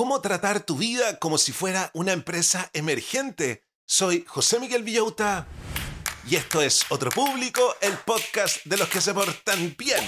cómo tratar tu vida como si fuera una empresa emergente. Soy José Miguel Villauta y esto es Otro Público, el podcast de los que se portan bien.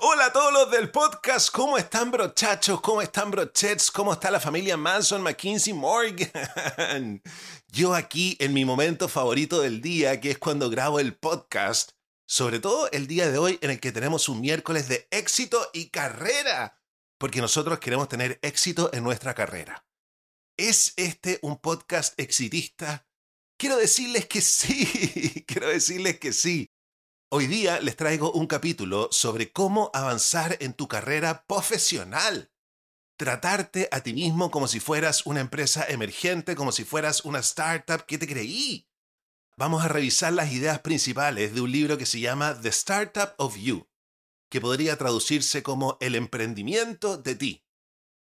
Hola a todos los del podcast, ¿cómo están brochachos? ¿Cómo están brochets? ¿Cómo está la familia Manson, McKinsey, Morgan? Yo aquí en mi momento favorito del día, que es cuando grabo el podcast, sobre todo el día de hoy en el que tenemos un miércoles de éxito y carrera, porque nosotros queremos tener éxito en nuestra carrera. ¿Es este un podcast exitista? Quiero decirles que sí, quiero decirles que sí. Hoy día les traigo un capítulo sobre cómo avanzar en tu carrera profesional. Tratarte a ti mismo como si fueras una empresa emergente, como si fueras una startup. ¿Qué te creí? Vamos a revisar las ideas principales de un libro que se llama The Startup of You, que podría traducirse como El emprendimiento de ti,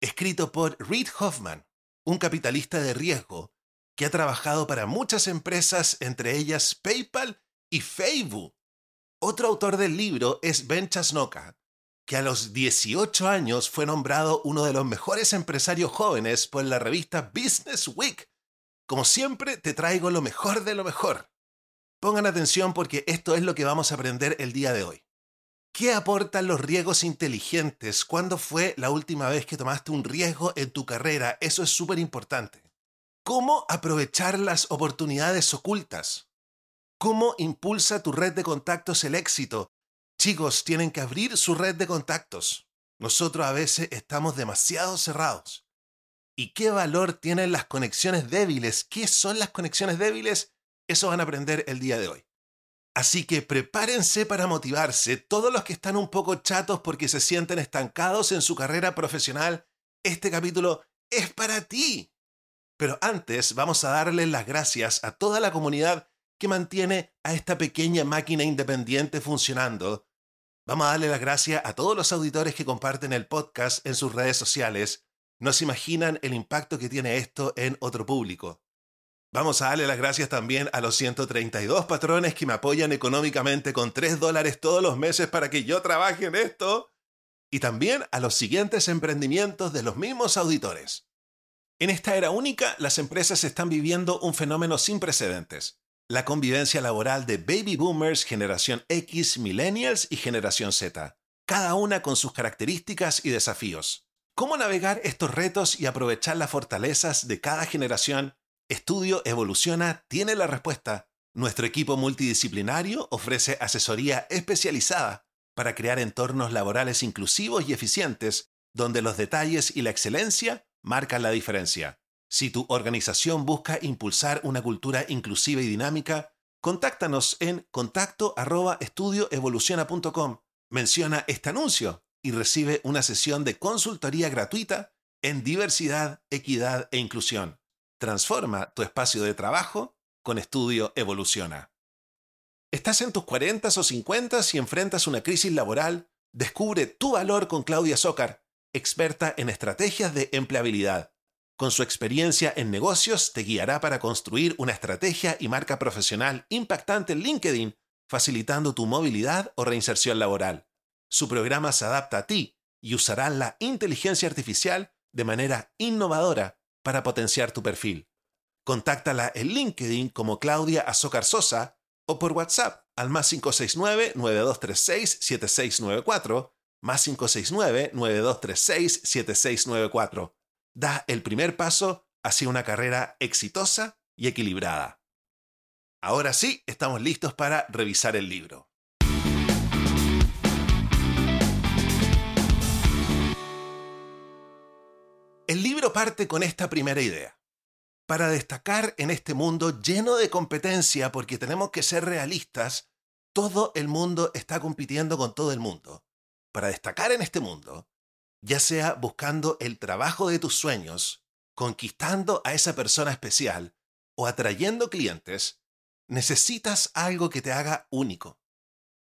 escrito por Reid Hoffman, un capitalista de riesgo que ha trabajado para muchas empresas, entre ellas PayPal y Facebook otro autor del libro es Ben Chasnoka, que a los 18 años fue nombrado uno de los mejores empresarios jóvenes por la revista Business Week. Como siempre, te traigo lo mejor de lo mejor. Pongan atención porque esto es lo que vamos a aprender el día de hoy. ¿Qué aportan los riesgos inteligentes? ¿Cuándo fue la última vez que tomaste un riesgo en tu carrera? Eso es súper importante. ¿Cómo aprovechar las oportunidades ocultas? ¿Cómo impulsa tu red de contactos el éxito? Chicos, tienen que abrir su red de contactos. Nosotros a veces estamos demasiado cerrados. ¿Y qué valor tienen las conexiones débiles? ¿Qué son las conexiones débiles? Eso van a aprender el día de hoy. Así que prepárense para motivarse. Todos los que están un poco chatos porque se sienten estancados en su carrera profesional, este capítulo es para ti. Pero antes vamos a darles las gracias a toda la comunidad que mantiene a esta pequeña máquina independiente funcionando. Vamos a darle las gracias a todos los auditores que comparten el podcast en sus redes sociales. No se imaginan el impacto que tiene esto en otro público. Vamos a darle las gracias también a los 132 patrones que me apoyan económicamente con 3 dólares todos los meses para que yo trabaje en esto. Y también a los siguientes emprendimientos de los mismos auditores. En esta era única, las empresas están viviendo un fenómeno sin precedentes la convivencia laboral de baby boomers, generación X, millennials y generación Z, cada una con sus características y desafíos. ¿Cómo navegar estos retos y aprovechar las fortalezas de cada generación? Estudio Evoluciona tiene la respuesta. Nuestro equipo multidisciplinario ofrece asesoría especializada para crear entornos laborales inclusivos y eficientes, donde los detalles y la excelencia marcan la diferencia. Si tu organización busca impulsar una cultura inclusiva y dinámica, contáctanos en contacto Menciona este anuncio y recibe una sesión de consultoría gratuita en diversidad, equidad e inclusión. Transforma tu espacio de trabajo con Estudio Evoluciona. ¿Estás en tus 40 o 50 y enfrentas una crisis laboral? Descubre tu valor con Claudia Zócar, experta en estrategias de empleabilidad. Con su experiencia en negocios te guiará para construir una estrategia y marca profesional impactante en LinkedIn, facilitando tu movilidad o reinserción laboral. Su programa se adapta a ti y usará la inteligencia artificial de manera innovadora para potenciar tu perfil. Contáctala en LinkedIn como Claudia Azócar Sosa o por WhatsApp al más 569-9236-7694, más 569-9236-7694 da el primer paso hacia una carrera exitosa y equilibrada. Ahora sí, estamos listos para revisar el libro. Parte con esta primera idea. Para destacar en este mundo lleno de competencia, porque tenemos que ser realistas, todo el mundo está compitiendo con todo el mundo. Para destacar en este mundo, ya sea buscando el trabajo de tus sueños, conquistando a esa persona especial o atrayendo clientes, necesitas algo que te haga único.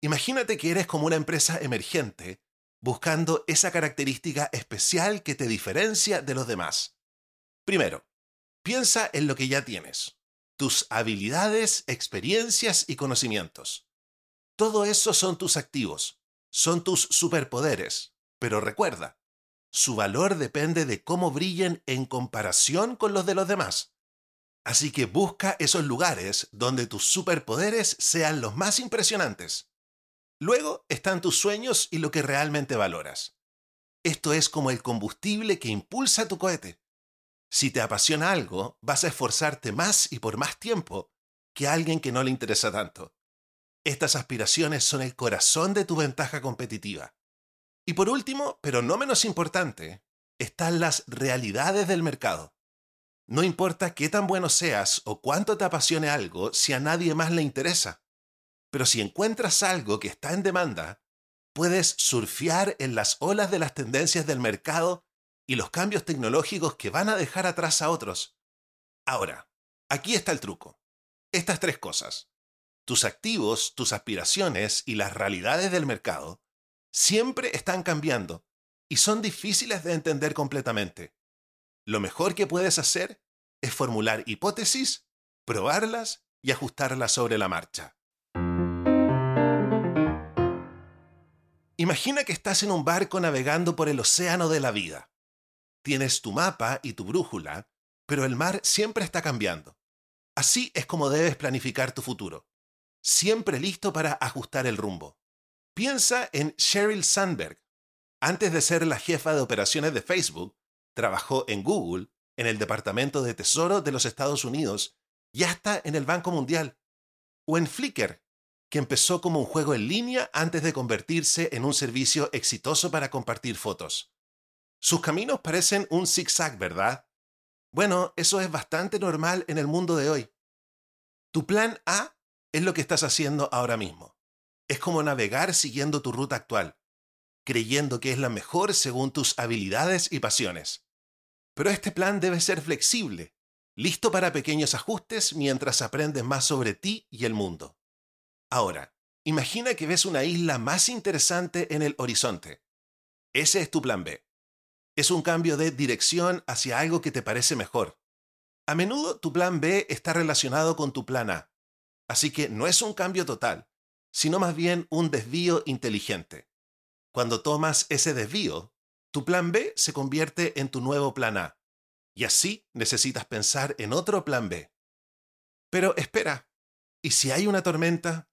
Imagínate que eres como una empresa emergente buscando esa característica especial que te diferencia de los demás. Primero, piensa en lo que ya tienes, tus habilidades, experiencias y conocimientos. Todo eso son tus activos, son tus superpoderes. Pero recuerda, su valor depende de cómo brillen en comparación con los de los demás. Así que busca esos lugares donde tus superpoderes sean los más impresionantes. Luego están tus sueños y lo que realmente valoras. Esto es como el combustible que impulsa tu cohete. Si te apasiona algo, vas a esforzarte más y por más tiempo que alguien que no le interesa tanto. Estas aspiraciones son el corazón de tu ventaja competitiva. Y por último, pero no menos importante, están las realidades del mercado. No importa qué tan bueno seas o cuánto te apasione algo si a nadie más le interesa. Pero si encuentras algo que está en demanda, puedes surfear en las olas de las tendencias del mercado y los cambios tecnológicos que van a dejar atrás a otros. Ahora, aquí está el truco. Estas tres cosas, tus activos, tus aspiraciones y las realidades del mercado, siempre están cambiando y son difíciles de entender completamente. Lo mejor que puedes hacer es formular hipótesis, probarlas y ajustarlas sobre la marcha. Imagina que estás en un barco navegando por el océano de la vida. Tienes tu mapa y tu brújula, pero el mar siempre está cambiando. Así es como debes planificar tu futuro, siempre listo para ajustar el rumbo. Piensa en Sheryl Sandberg. Antes de ser la jefa de operaciones de Facebook, trabajó en Google, en el Departamento de Tesoro de los Estados Unidos y hasta en el Banco Mundial. O en Flickr, que empezó como un juego en línea antes de convertirse en un servicio exitoso para compartir fotos. Sus caminos parecen un zigzag, ¿verdad? Bueno, eso es bastante normal en el mundo de hoy. Tu plan A es lo que estás haciendo ahora mismo. Es como navegar siguiendo tu ruta actual, creyendo que es la mejor según tus habilidades y pasiones. Pero este plan debe ser flexible, listo para pequeños ajustes mientras aprendes más sobre ti y el mundo. Ahora, imagina que ves una isla más interesante en el horizonte. Ese es tu plan B. Es un cambio de dirección hacia algo que te parece mejor. A menudo tu plan B está relacionado con tu plan A, así que no es un cambio total, sino más bien un desvío inteligente. Cuando tomas ese desvío, tu plan B se convierte en tu nuevo plan A, y así necesitas pensar en otro plan B. Pero espera, ¿y si hay una tormenta?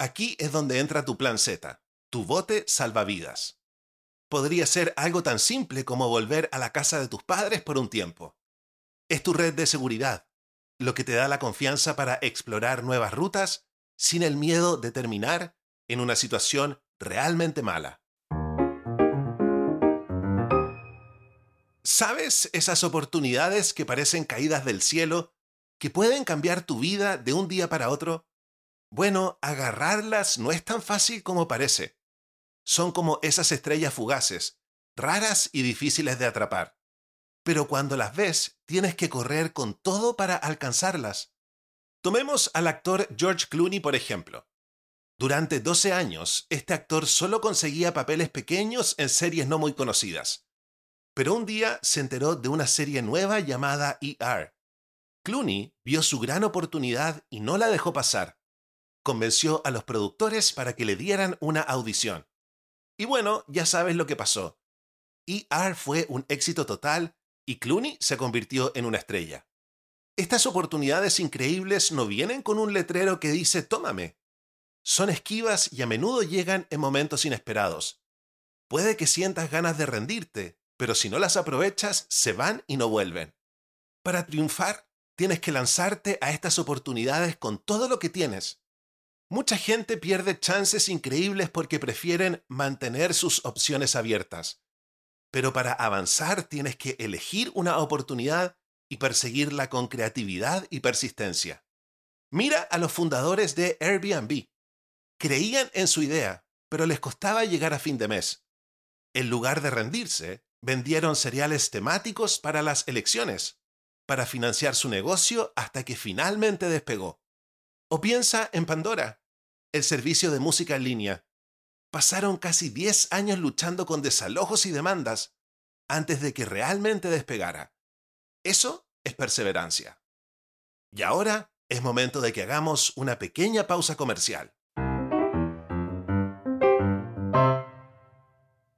Aquí es donde entra tu plan Z, tu bote salvavidas. Podría ser algo tan simple como volver a la casa de tus padres por un tiempo. Es tu red de seguridad, lo que te da la confianza para explorar nuevas rutas sin el miedo de terminar en una situación realmente mala. ¿Sabes esas oportunidades que parecen caídas del cielo, que pueden cambiar tu vida de un día para otro? Bueno, agarrarlas no es tan fácil como parece. Son como esas estrellas fugaces, raras y difíciles de atrapar. Pero cuando las ves, tienes que correr con todo para alcanzarlas. Tomemos al actor George Clooney, por ejemplo. Durante 12 años, este actor solo conseguía papeles pequeños en series no muy conocidas. Pero un día se enteró de una serie nueva llamada ER. Clooney vio su gran oportunidad y no la dejó pasar convenció a los productores para que le dieran una audición. Y bueno, ya sabes lo que pasó. ER fue un éxito total y Clooney se convirtió en una estrella. Estas oportunidades increíbles no vienen con un letrero que dice tómame. Son esquivas y a menudo llegan en momentos inesperados. Puede que sientas ganas de rendirte, pero si no las aprovechas, se van y no vuelven. Para triunfar, tienes que lanzarte a estas oportunidades con todo lo que tienes. Mucha gente pierde chances increíbles porque prefieren mantener sus opciones abiertas. Pero para avanzar tienes que elegir una oportunidad y perseguirla con creatividad y persistencia. Mira a los fundadores de Airbnb. Creían en su idea, pero les costaba llegar a fin de mes. En lugar de rendirse, vendieron cereales temáticos para las elecciones, para financiar su negocio hasta que finalmente despegó. O piensa en Pandora, el servicio de música en línea. Pasaron casi 10 años luchando con desalojos y demandas antes de que realmente despegara. Eso es perseverancia. Y ahora es momento de que hagamos una pequeña pausa comercial.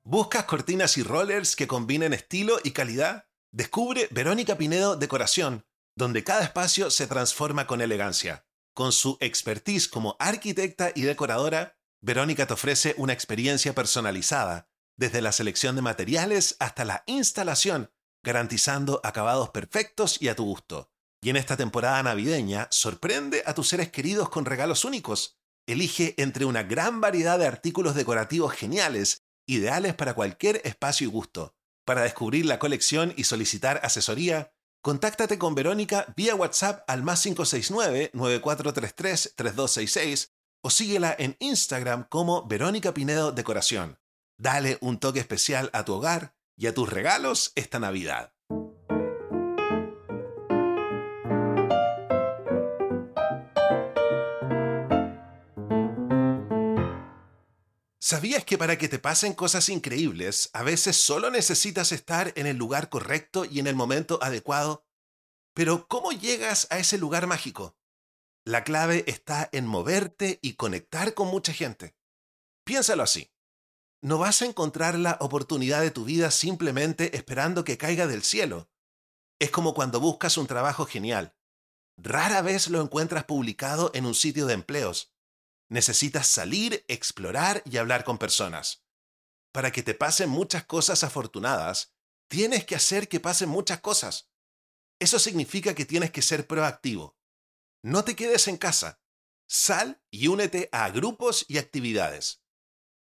¿Buscas cortinas y rollers que combinen estilo y calidad? Descubre Verónica Pinedo Decoración, donde cada espacio se transforma con elegancia. Con su expertise como arquitecta y decoradora, Verónica te ofrece una experiencia personalizada, desde la selección de materiales hasta la instalación, garantizando acabados perfectos y a tu gusto. Y en esta temporada navideña, sorprende a tus seres queridos con regalos únicos. Elige entre una gran variedad de artículos decorativos geniales ideales para cualquier espacio y gusto. Para descubrir la colección y solicitar asesoría, contáctate con Verónica vía WhatsApp al más 569-9433-3266 o síguela en Instagram como Verónica Pinedo Decoración. Dale un toque especial a tu hogar y a tus regalos esta Navidad. ¿Sabías que para que te pasen cosas increíbles, a veces solo necesitas estar en el lugar correcto y en el momento adecuado? Pero ¿cómo llegas a ese lugar mágico? La clave está en moverte y conectar con mucha gente. Piénsalo así. No vas a encontrar la oportunidad de tu vida simplemente esperando que caiga del cielo. Es como cuando buscas un trabajo genial. Rara vez lo encuentras publicado en un sitio de empleos necesitas salir, explorar y hablar con personas. Para que te pasen muchas cosas afortunadas, tienes que hacer que pasen muchas cosas. Eso significa que tienes que ser proactivo. No te quedes en casa. Sal y únete a grupos y actividades.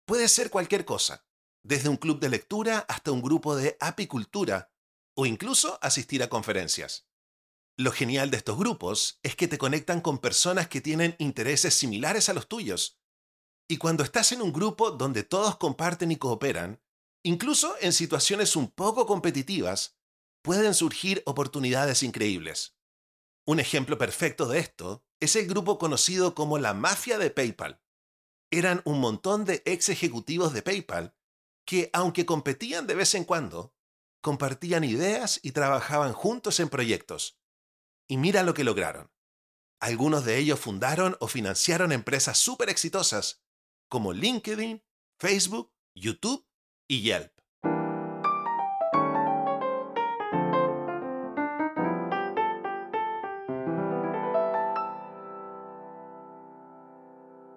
Puede ser cualquier cosa, desde un club de lectura hasta un grupo de apicultura o incluso asistir a conferencias. Lo genial de estos grupos es que te conectan con personas que tienen intereses similares a los tuyos. Y cuando estás en un grupo donde todos comparten y cooperan, incluso en situaciones un poco competitivas, pueden surgir oportunidades increíbles. Un ejemplo perfecto de esto es el grupo conocido como la mafia de PayPal. Eran un montón de ex ejecutivos de PayPal que, aunque competían de vez en cuando, compartían ideas y trabajaban juntos en proyectos. Y mira lo que lograron. Algunos de ellos fundaron o financiaron empresas súper exitosas como LinkedIn, Facebook, YouTube y Yelp.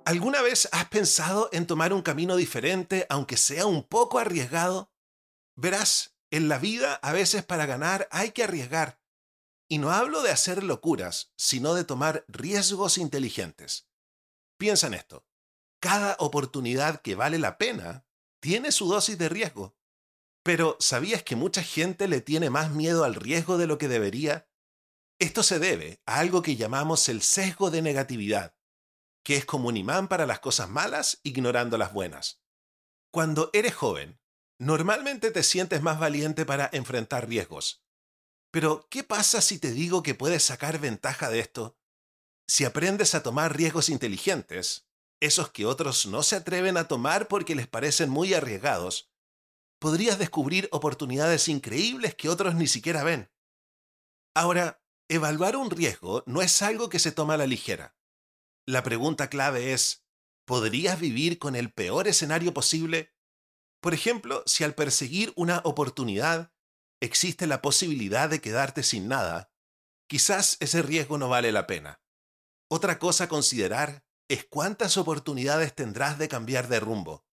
¿Alguna vez has pensado en tomar un camino diferente, aunque sea un poco arriesgado? Verás, en la vida a veces para ganar hay que arriesgar. Y no hablo de hacer locuras, sino de tomar riesgos inteligentes. Piensa en esto. Cada oportunidad que vale la pena tiene su dosis de riesgo. Pero ¿sabías que mucha gente le tiene más miedo al riesgo de lo que debería? Esto se debe a algo que llamamos el sesgo de negatividad, que es como un imán para las cosas malas ignorando las buenas. Cuando eres joven, normalmente te sientes más valiente para enfrentar riesgos, pero, ¿qué pasa si te digo que puedes sacar ventaja de esto? Si aprendes a tomar riesgos inteligentes, esos que otros no se atreven a tomar porque les parecen muy arriesgados, podrías descubrir oportunidades increíbles que otros ni siquiera ven. Ahora, evaluar un riesgo no es algo que se toma a la ligera. La pregunta clave es, ¿podrías vivir con el peor escenario posible? Por ejemplo, si al perseguir una oportunidad existe la posibilidad de quedarte sin nada, quizás ese riesgo no vale la pena. Otra cosa a considerar es cuántas oportunidades tendrás de cambiar de rumbo.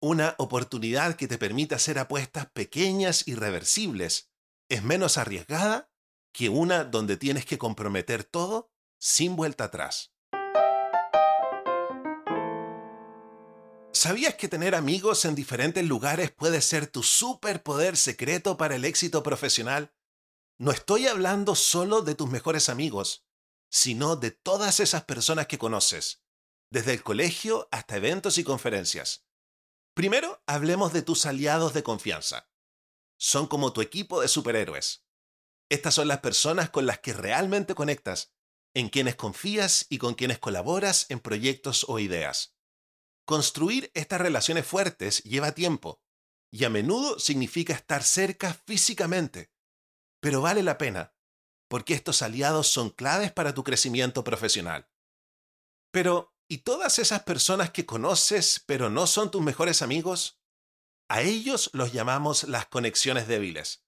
Una oportunidad que te permita hacer apuestas pequeñas y reversibles es menos arriesgada que una donde tienes que comprometer todo sin vuelta atrás. ¿Sabías que tener amigos en diferentes lugares puede ser tu superpoder secreto para el éxito profesional? No estoy hablando solo de tus mejores amigos, sino de todas esas personas que conoces, desde el colegio hasta eventos y conferencias. Primero, hablemos de tus aliados de confianza. Son como tu equipo de superhéroes. Estas son las personas con las que realmente conectas, en quienes confías y con quienes colaboras en proyectos o ideas. Construir estas relaciones fuertes lleva tiempo y a menudo significa estar cerca físicamente, pero vale la pena, porque estos aliados son claves para tu crecimiento profesional. Pero, ¿y todas esas personas que conoces pero no son tus mejores amigos? A ellos los llamamos las conexiones débiles.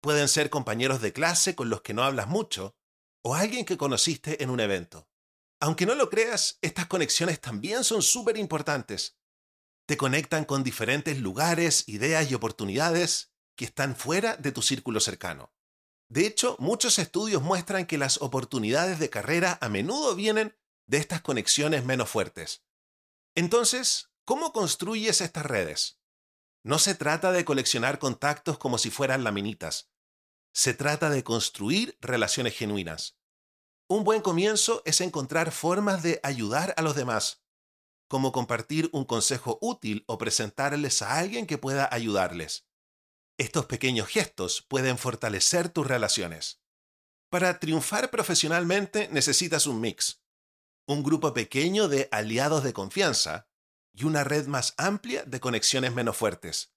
Pueden ser compañeros de clase con los que no hablas mucho o alguien que conociste en un evento. Aunque no lo creas, estas conexiones también son súper importantes. Te conectan con diferentes lugares, ideas y oportunidades que están fuera de tu círculo cercano. De hecho, muchos estudios muestran que las oportunidades de carrera a menudo vienen de estas conexiones menos fuertes. Entonces, ¿cómo construyes estas redes? No se trata de coleccionar contactos como si fueran laminitas. Se trata de construir relaciones genuinas. Un buen comienzo es encontrar formas de ayudar a los demás, como compartir un consejo útil o presentarles a alguien que pueda ayudarles. Estos pequeños gestos pueden fortalecer tus relaciones. Para triunfar profesionalmente necesitas un mix, un grupo pequeño de aliados de confianza y una red más amplia de conexiones menos fuertes.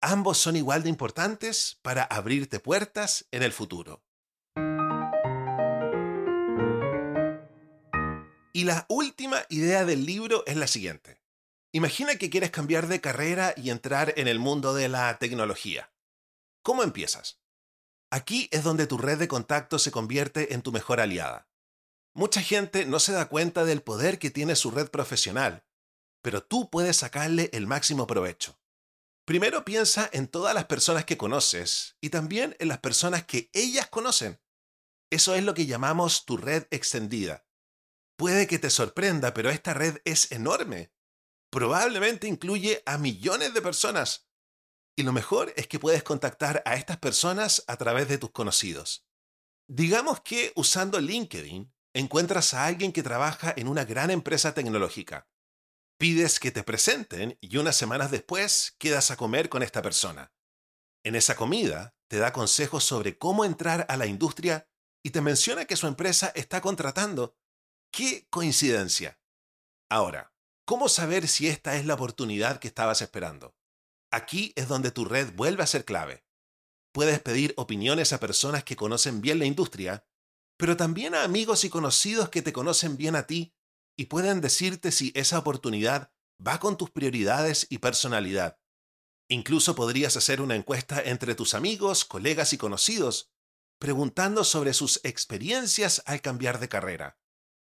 Ambos son igual de importantes para abrirte puertas en el futuro. Y la última idea del libro es la siguiente. Imagina que quieres cambiar de carrera y entrar en el mundo de la tecnología. ¿Cómo empiezas? Aquí es donde tu red de contactos se convierte en tu mejor aliada. Mucha gente no se da cuenta del poder que tiene su red profesional, pero tú puedes sacarle el máximo provecho. Primero piensa en todas las personas que conoces y también en las personas que ellas conocen. Eso es lo que llamamos tu red extendida. Puede que te sorprenda, pero esta red es enorme. Probablemente incluye a millones de personas. Y lo mejor es que puedes contactar a estas personas a través de tus conocidos. Digamos que usando LinkedIn encuentras a alguien que trabaja en una gran empresa tecnológica. Pides que te presenten y unas semanas después quedas a comer con esta persona. En esa comida te da consejos sobre cómo entrar a la industria y te menciona que su empresa está contratando ¡Qué coincidencia! Ahora, ¿cómo saber si esta es la oportunidad que estabas esperando? Aquí es donde tu red vuelve a ser clave. Puedes pedir opiniones a personas que conocen bien la industria, pero también a amigos y conocidos que te conocen bien a ti y pueden decirte si esa oportunidad va con tus prioridades y personalidad. Incluso podrías hacer una encuesta entre tus amigos, colegas y conocidos, preguntando sobre sus experiencias al cambiar de carrera.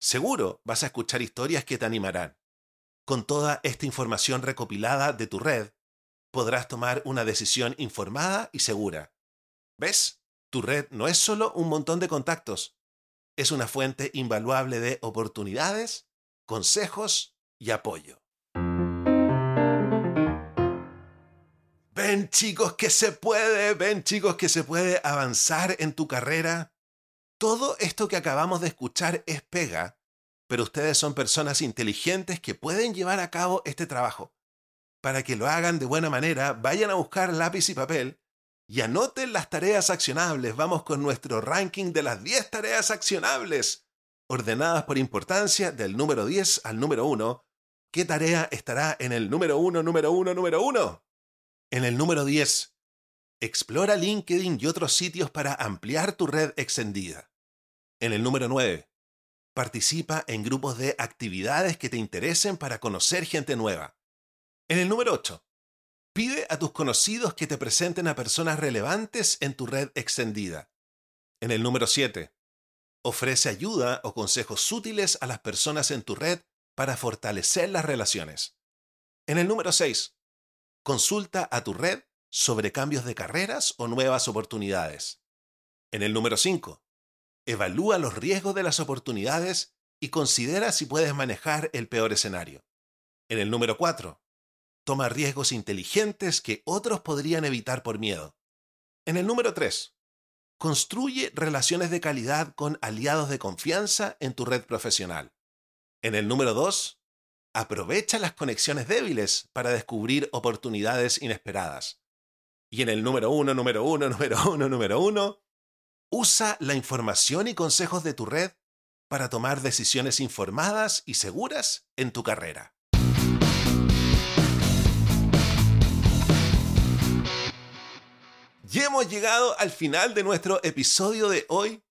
Seguro vas a escuchar historias que te animarán. Con toda esta información recopilada de tu red, podrás tomar una decisión informada y segura. ¿Ves? Tu red no es solo un montón de contactos, es una fuente invaluable de oportunidades, consejos y apoyo. Ven chicos que se puede, ven chicos que se puede avanzar en tu carrera todo esto que acabamos de escuchar es pega, pero ustedes son personas inteligentes que pueden llevar a cabo este trabajo. Para que lo hagan de buena manera, vayan a buscar lápiz y papel y anoten las tareas accionables. Vamos con nuestro ranking de las 10 tareas accionables, ordenadas por importancia del número 10 al número 1. ¿Qué tarea estará en el número 1, número 1, número 1? En el número 10, Explora LinkedIn y otros sitios para ampliar tu red extendida. En el número 9. Participa en grupos de actividades que te interesen para conocer gente nueva. En el número 8. Pide a tus conocidos que te presenten a personas relevantes en tu red extendida. En el número 7. Ofrece ayuda o consejos útiles a las personas en tu red para fortalecer las relaciones. En el número 6. Consulta a tu red sobre cambios de carreras o nuevas oportunidades. En el número 5, evalúa los riesgos de las oportunidades y considera si puedes manejar el peor escenario. En el número 4, toma riesgos inteligentes que otros podrían evitar por miedo. En el número 3, construye relaciones de calidad con aliados de confianza en tu red profesional. En el número 2, aprovecha las conexiones débiles para descubrir oportunidades inesperadas. Y en el número uno, número uno, número uno, número uno, usa la información y consejos de tu red para tomar decisiones informadas y seguras en tu carrera. Y hemos llegado al final de nuestro episodio de hoy.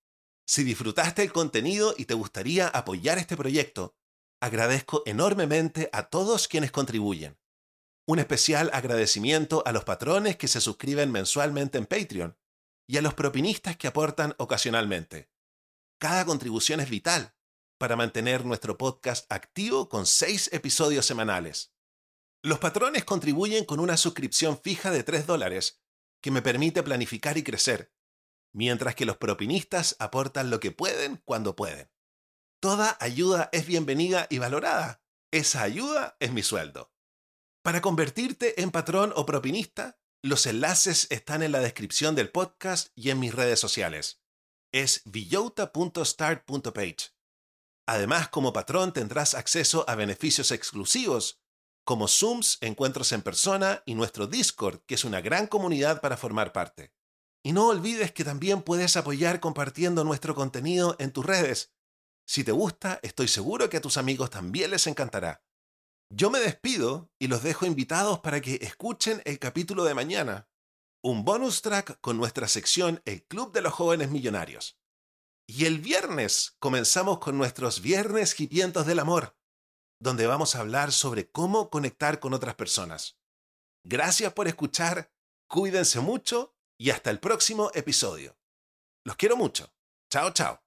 Si disfrutaste el contenido y te gustaría apoyar este proyecto, agradezco enormemente a todos quienes contribuyen. Un especial agradecimiento a los patrones que se suscriben mensualmente en Patreon y a los propinistas que aportan ocasionalmente. Cada contribución es vital para mantener nuestro podcast activo con seis episodios semanales. Los patrones contribuyen con una suscripción fija de 3 dólares que me permite planificar y crecer, mientras que los propinistas aportan lo que pueden cuando pueden. Toda ayuda es bienvenida y valorada. Esa ayuda es mi sueldo. Para convertirte en patrón o propinista, los enlaces están en la descripción del podcast y en mis redes sociales. Es villota.start.page. Además, como patrón tendrás acceso a beneficios exclusivos, como Zooms, encuentros en persona y nuestro Discord, que es una gran comunidad para formar parte. Y no olvides que también puedes apoyar compartiendo nuestro contenido en tus redes. Si te gusta, estoy seguro que a tus amigos también les encantará. Yo me despido y los dejo invitados para que escuchen el capítulo de mañana, un bonus track con nuestra sección El Club de los Jóvenes Millonarios. Y el viernes comenzamos con nuestros Viernes Hipientos del Amor, donde vamos a hablar sobre cómo conectar con otras personas. Gracias por escuchar, cuídense mucho y hasta el próximo episodio. Los quiero mucho. Chao, chao.